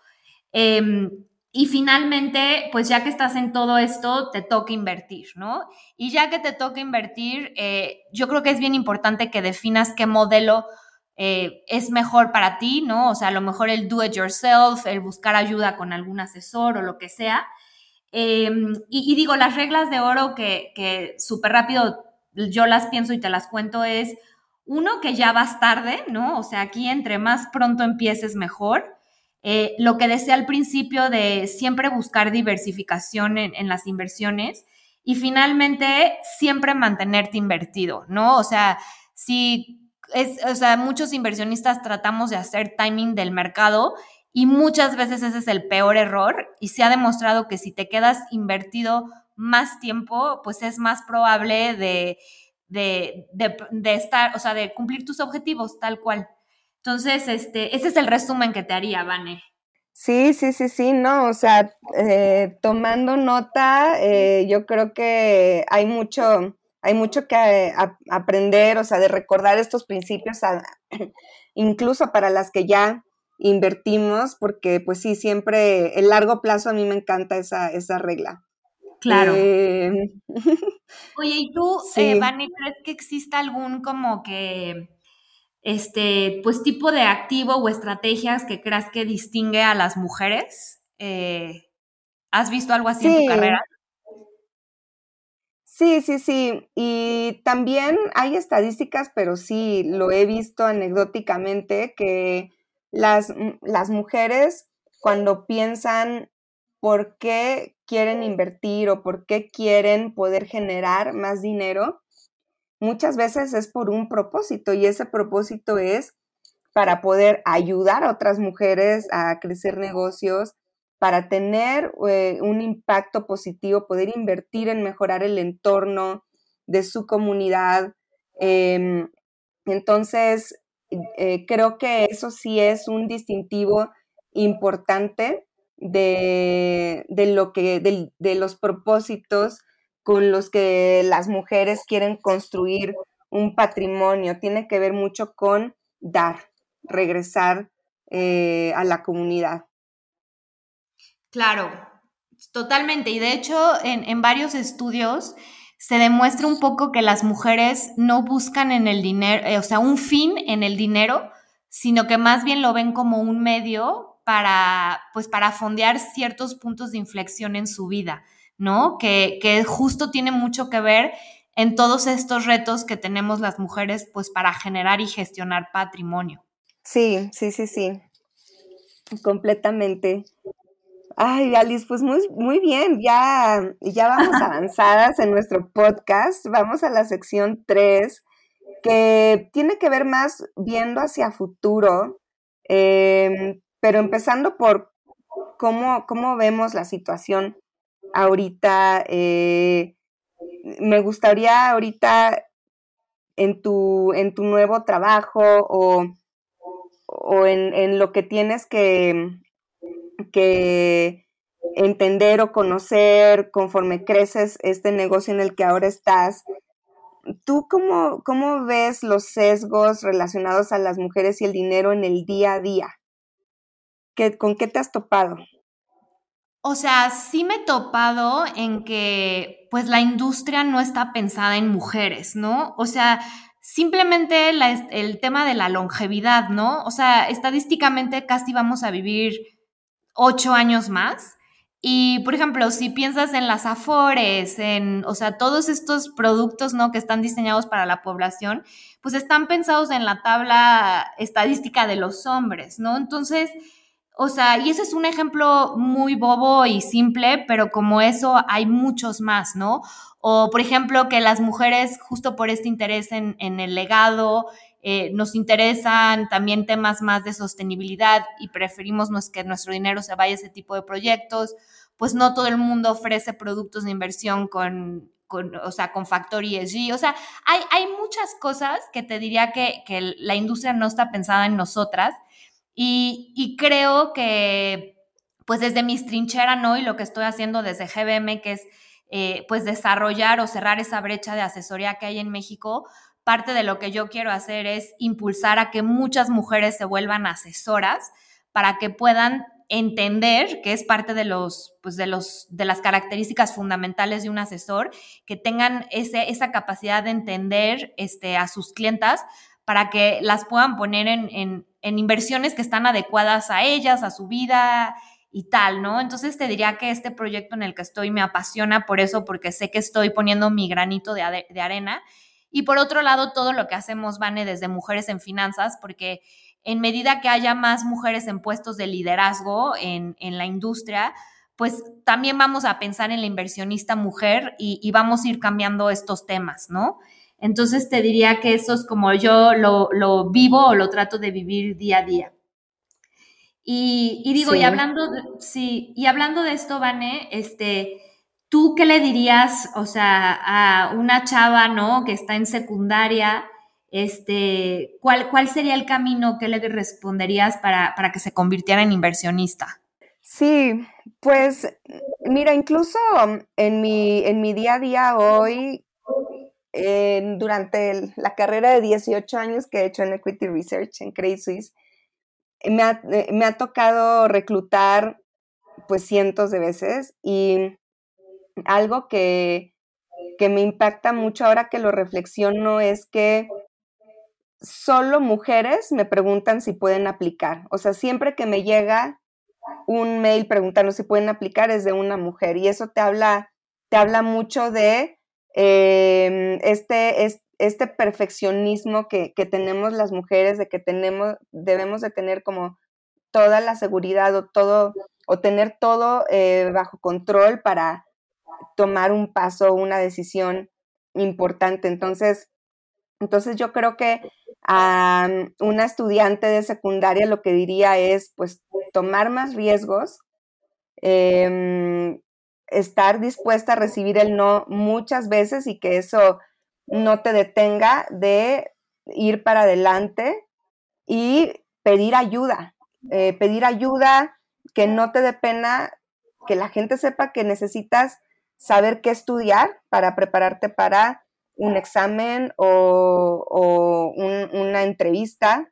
Em, y finalmente, pues ya que estás en todo esto, te toca invertir, ¿no? Y ya que te toca invertir, eh, yo creo que es bien importante que definas qué modelo eh, es mejor para ti, ¿no? O sea, a lo mejor el do it yourself, el buscar ayuda con algún asesor o lo que sea. Em, y, digo, las reglas de oro que, que súper rápido yo las pienso y te las cuento es, uno, que ya vas tarde, ¿no? O sea, aquí entre más pronto empieces, mejor. Eh, lo que decía al principio de siempre buscar diversificación en, las inversiones y finalmente siempre mantenerte invertido, ¿no? O sea, si es, o sea, muchos inversionistas tratamos de hacer timing del mercado y muchas veces ese es el peor error y se ha demostrado que si te quedas invertido más tiempo, pues es más probable de, de, de estar, o sea, de cumplir tus objetivos tal cual. Entonces, este, ese es el resumen que te haría, Vane. Sí, sí, sí, sí, no, o sea, eh, tomando nota, eh, yo creo que hay mucho, hay mucho que aprender, o sea, de recordar estos principios, incluso para las que ya invertimos, porque pues sí, siempre el largo plazo a mí me encanta esa, esa regla. Claro. Eh, Oye, ¿y tú, sí. Vane, crees que exista algún como que este, pues tipo de activo o estrategias que creas que distingue a las mujeres? Eh, ¿Has visto algo así en tu carrera? Sí, sí, sí. Y también hay estadísticas, pero sí lo he visto anecdóticamente, que las, las mujeres cuando piensan por qué quieren invertir o por qué quieren poder generar más dinero, muchas veces es por un propósito y ese propósito es para poder ayudar a otras mujeres a crecer negocios, para tener eh, un impacto positivo, poder invertir en mejorar el entorno de su comunidad. Em, entonces, eh, creo que eso sí es un distintivo importante de, lo que, de los propósitos con los que las mujeres quieren construir un patrimonio. Tiene que ver mucho con dar, regresar eh, a la comunidad. Claro, totalmente. Y de hecho, en, varios estudios se demuestra un poco que las mujeres no buscan en el dinero, eh, o sea, un fin en el dinero, sino que más bien lo ven como un medio para, pues, para fondear ciertos puntos de inflexión en su vida. ¿No? Que, justo tiene mucho que ver en todos estos retos que tenemos las mujeres, pues para generar y gestionar patrimonio. Sí, sí, sí, sí, completamente. Ay, Alice, pues muy, muy bien, ya, ya vamos avanzadas en nuestro podcast. Vamos a la sección 3, que tiene que ver más viendo hacia futuro, em, pero empezando por cómo, cómo vemos la situación ahorita, eh, me gustaría ahorita en tu, en tu nuevo trabajo o, o en, en, lo que tienes que, que entender o conocer conforme creces este negocio en el que ahora estás. ¿Tú cómo, cómo ves los sesgos relacionados a las mujeres y el dinero en el día a día? ¿Qué, ¿Con qué te has topado? O sea, sí me he topado en que pues la industria no está pensada en mujeres, ¿no? O sea, simplemente el tema de la longevidad, ¿no? O sea, estadísticamente casi vamos a vivir ocho años más. Y, por ejemplo, si piensas en las afores, en, o sea, todos estos productos, ¿no? Que están diseñados para la población, pues están pensados en la tabla estadística de los hombres, ¿no? Entonces, o sea, y ese es un ejemplo muy bobo y simple, pero como eso hay muchos más, ¿no? O, por ejemplo, que las mujeres, justo por este interés en, el legado, eh, nos interesan también temas más de sostenibilidad y preferimos que nuestro dinero se vaya a ese tipo de proyectos, pues no todo el mundo ofrece productos de inversión con, o sea, con factor ESG. O sea, hay, hay muchas cosas que te diría que la industria no está pensada en nosotras y, creo que, pues desde mis trincheras, ¿no? Y lo que estoy haciendo desde GBM, que es, eh, pues, desarrollar o cerrar esa brecha de asesoría que hay en México, parte de lo que yo quiero hacer es impulsar a que muchas mujeres se vuelvan asesoras para que puedan entender que es parte de los, pues de los, de las características fundamentales de un asesor, que tengan ese, esa capacidad de entender este, a sus clientas para que las puedan poner en, inversiones que están adecuadas a ellas, a su vida y tal, ¿no? Entonces te diría que este proyecto en el que estoy me apasiona por eso, porque sé que estoy poniendo mi granito de, de arena. Y por otro lado, todo lo que hacemos, Vane, desde Mujeres en Finanzas, porque en medida que haya más mujeres en puestos de liderazgo en, la industria, pues también vamos a pensar en la inversionista mujer y, y, vamos a ir cambiando estos temas, ¿no? Entonces te diría que eso es como yo lo, vivo o lo trato de vivir día a día. Y, digo, y hablando de, sí, y hablando de esto, Vane, este, ¿tú qué le dirías, o sea, a una chava, ¿no? Que está en secundaria, este, ¿cuál, cuál sería el camino que le responderías para, para que se convirtiera en inversionista? Sí, pues mira, incluso en mi, en mi día a día hoy, durante la carrera de 18 años que he hecho en Equity Research en Credit Suisse, me ha, eh, me ha tocado reclutar pues cientos de veces y algo que, que me impacta mucho ahora que lo reflexiono es que solo mujeres me preguntan si pueden aplicar. O sea, siempre que me llega un mail preguntando si pueden aplicar es de una mujer y eso te habla, te habla mucho de Em, este, este perfeccionismo que, tenemos las mujeres, de que tenemos, debemos de tener como toda la seguridad o todo, o tener todo eh, bajo control para tomar un paso, una decisión importante. Entonces, entonces yo creo que a una estudiante de secundaria lo que diría es pues tomar más riesgos, eh, estar dispuesta a recibir el no muchas veces y que eso no te detenga de ir para adelante y pedir ayuda, eh, pedir ayuda, que no te dé pena, que la gente sepa que necesitas saber qué estudiar para prepararte para un examen o, una entrevista.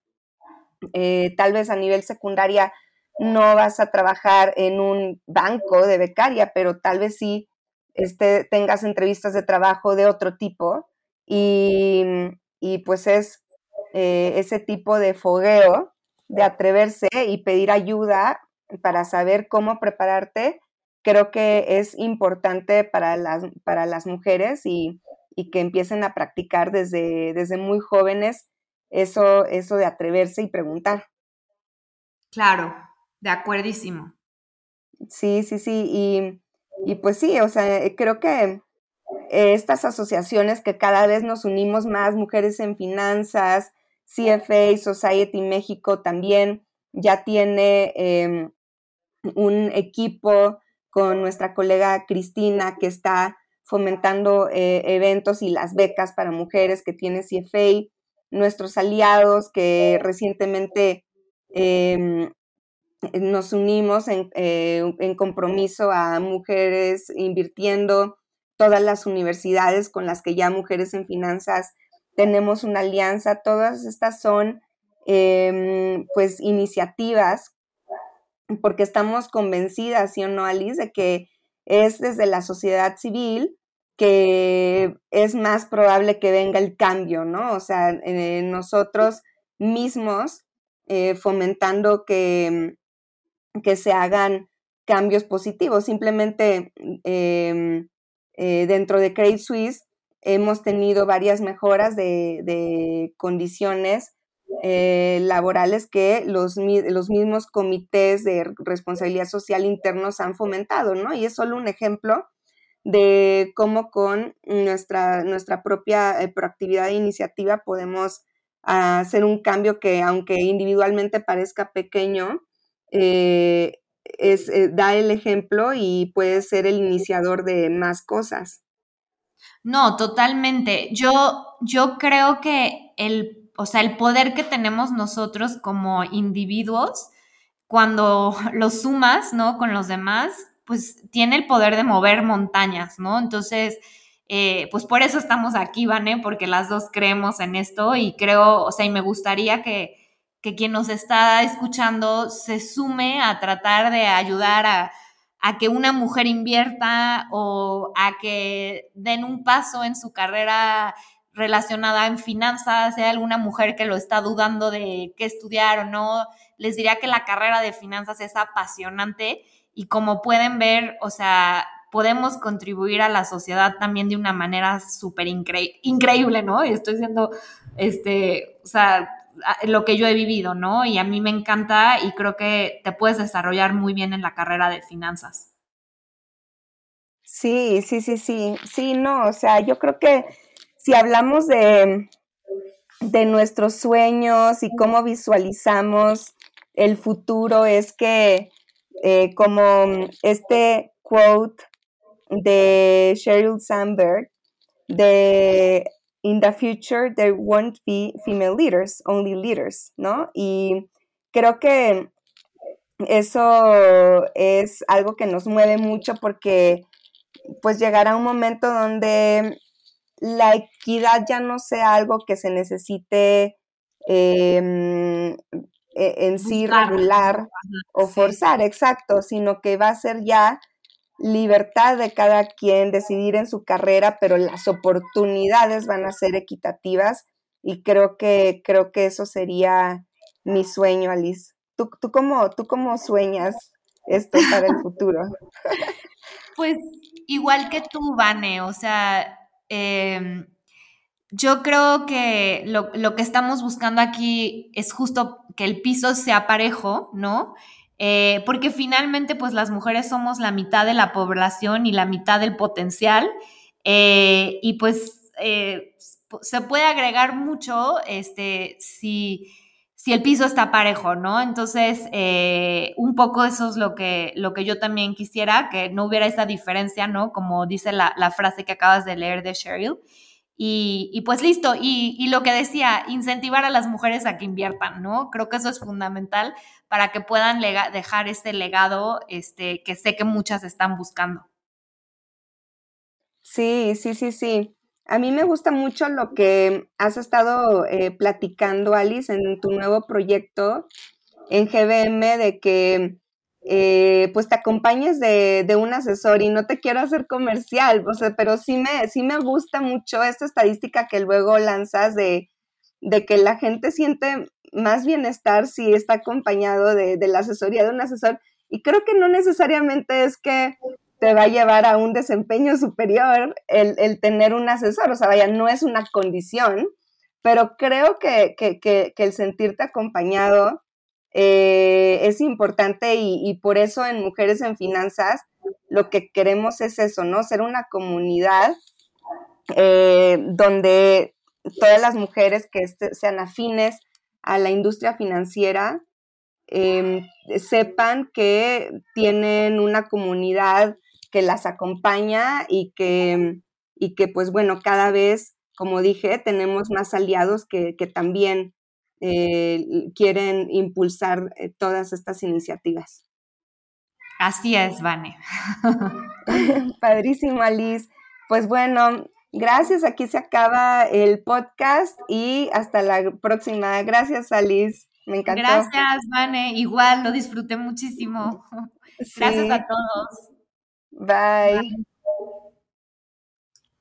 Eh, tal vez a nivel secundaria no vas a trabajar en un banco de becaria, pero tal vez sí este, tengas entrevistas de trabajo de otro tipo y, pues es eh, ese tipo de fogueo de atreverse y pedir ayuda para saber cómo prepararte, creo que es importante para las, para las mujeres y, que empiecen a practicar desde, desde muy jóvenes eso, eso de atreverse y preguntar. Claro, de acuerdísimo. Sí, sí, sí. Y, y pues sí, o sea, eh, creo que estas asociaciones que cada vez nos unimos más, Mujeres en Finanzas, CFA, Society México también ya tiene em, un equipo con nuestra colega Cristina que está fomentando eh, eventos y las becas para mujeres que tiene CFA, nuestros aliados que recientemente em, nos unimos eh, en, compromiso a mujeres invirtiendo, todas las universidades con las que ya Mujeres en Finanzas tenemos una alianza, todas estas son em, pues iniciativas porque estamos convencidas, ¿sí o no, Alice, de que es desde la sociedad civil que es más probable que venga el cambio, ¿no? O sea, eh, nosotros mismos eh, fomentando que, que, se hagan cambios positivos. Simplemente em, eh, dentro de Credit Suisse hemos tenido varias mejoras de, condiciones laborales que los, los, mismos comités de responsabilidad social internos han fomentado, ¿no? Y es solo un ejemplo de cómo con nuestra, nuestra propia eh, proactividad e iniciativa podemos hacer un cambio que aunque individualmente parezca pequeño, eh, es, eh, da el ejemplo y puede ser el iniciador de más cosas. No, totalmente. Yo, yo creo que el, o sea, el poder que tenemos nosotros como individuos, cuando lo sumas, ¿no? Con los demás, pues tiene el poder de mover montañas, ¿no? Entonces, eh, pues por eso estamos aquí, Vane, porque las dos creemos en esto y creo, o sea, y me gustaría que, que quien nos está escuchando se sume a tratar de ayudar a, a que una mujer invierta o a que den un paso en su carrera relacionada en finanzas, sea alguna mujer que lo está dudando de qué estudiar o no, les diría que la carrera de finanzas es apasionante y como pueden ver, o sea, podemos contribuir a la sociedad también de una manera súper increíble, ¿no? Estoy diciendo, este, o sea, lo que yo he vivido, ¿no? Y a mí me encanta y creo que te puedes desarrollar muy bien en la carrera de finanzas. Sí, sí, sí, sí, sí, no, o sea, yo creo que si hablamos de, de nuestros sueños y cómo visualizamos el futuro, es que eh, como este quote de Sheryl Sandberg de In the future there won't be female leaders, only leaders, ¿no? Y creo que eso es algo que nos mueve mucho porque pues llegará un momento donde la equidad ya no sea algo que se necesite em, e, en sí regular o forzar, exacto, sino que va a ser ya libertad de cada quien decidir en su carrera, pero las oportunidades van a ser equitativas y creo que creo que eso sería mi sueño, Alice. ¿Tú, tú, cómo, tú cómo sueñas esto para el futuro? Pues igual que tú, Vane, o sea, eh, yo creo que lo, que estamos buscando aquí es justo que el piso sea parejo, ¿no? Eh, porque finalmente, pues las mujeres somos la mitad de la población y la mitad del potencial. Eh, y pues eh, se puede agregar mucho este, si, si, el piso está parejo, ¿no? Entonces, un poco eso es lo que, lo que yo también quisiera, que no hubiera esa diferencia, ¿no? Como dice la, la frase que acabas de leer de Cheryl. Y, pues listo, y, lo que decía, incentivar a las mujeres a que inviertan, ¿no? Creo que eso es fundamental para que puedan dejar ese legado este, que sé que muchas están buscando. Sí, sí, sí, sí. A mí me gusta mucho lo que has estado eh, platicando, Alice, en tu nuevo proyecto en GBM, de que eh, pues te acompañes de, un asesor y no te quiero hacer comercial, pero sí me, sí me gusta mucho esta estadística que luego lanzas de, que la gente siente más bienestar si está acompañado de, la asesoría de un asesor. Y creo que no necesariamente es que te va a llevar a un desempeño superior el, tener un asesor, o sea, vaya, no es una condición, pero creo que, que el sentirte acompañado eh, es importante y, por eso en Mujeres en Finanzas lo que queremos es eso, ¿no? Ser una comunidad eh, donde todas las mujeres que este, sean afines a la industria financiera em, sepan que tienen una comunidad que las acompaña y que, y que pues bueno, cada vez, como dije, tenemos más aliados que, que también eh, quieren impulsar eh, todas estas iniciativas. Así es, Vane. Padrísimo, Alice. Pues bueno, gracias. Aquí se acaba el podcast y hasta la próxima. Gracias, Alice. Me encantó. Gracias, Vane. Igual lo disfruté muchísimo. Gracias a todos. Bye.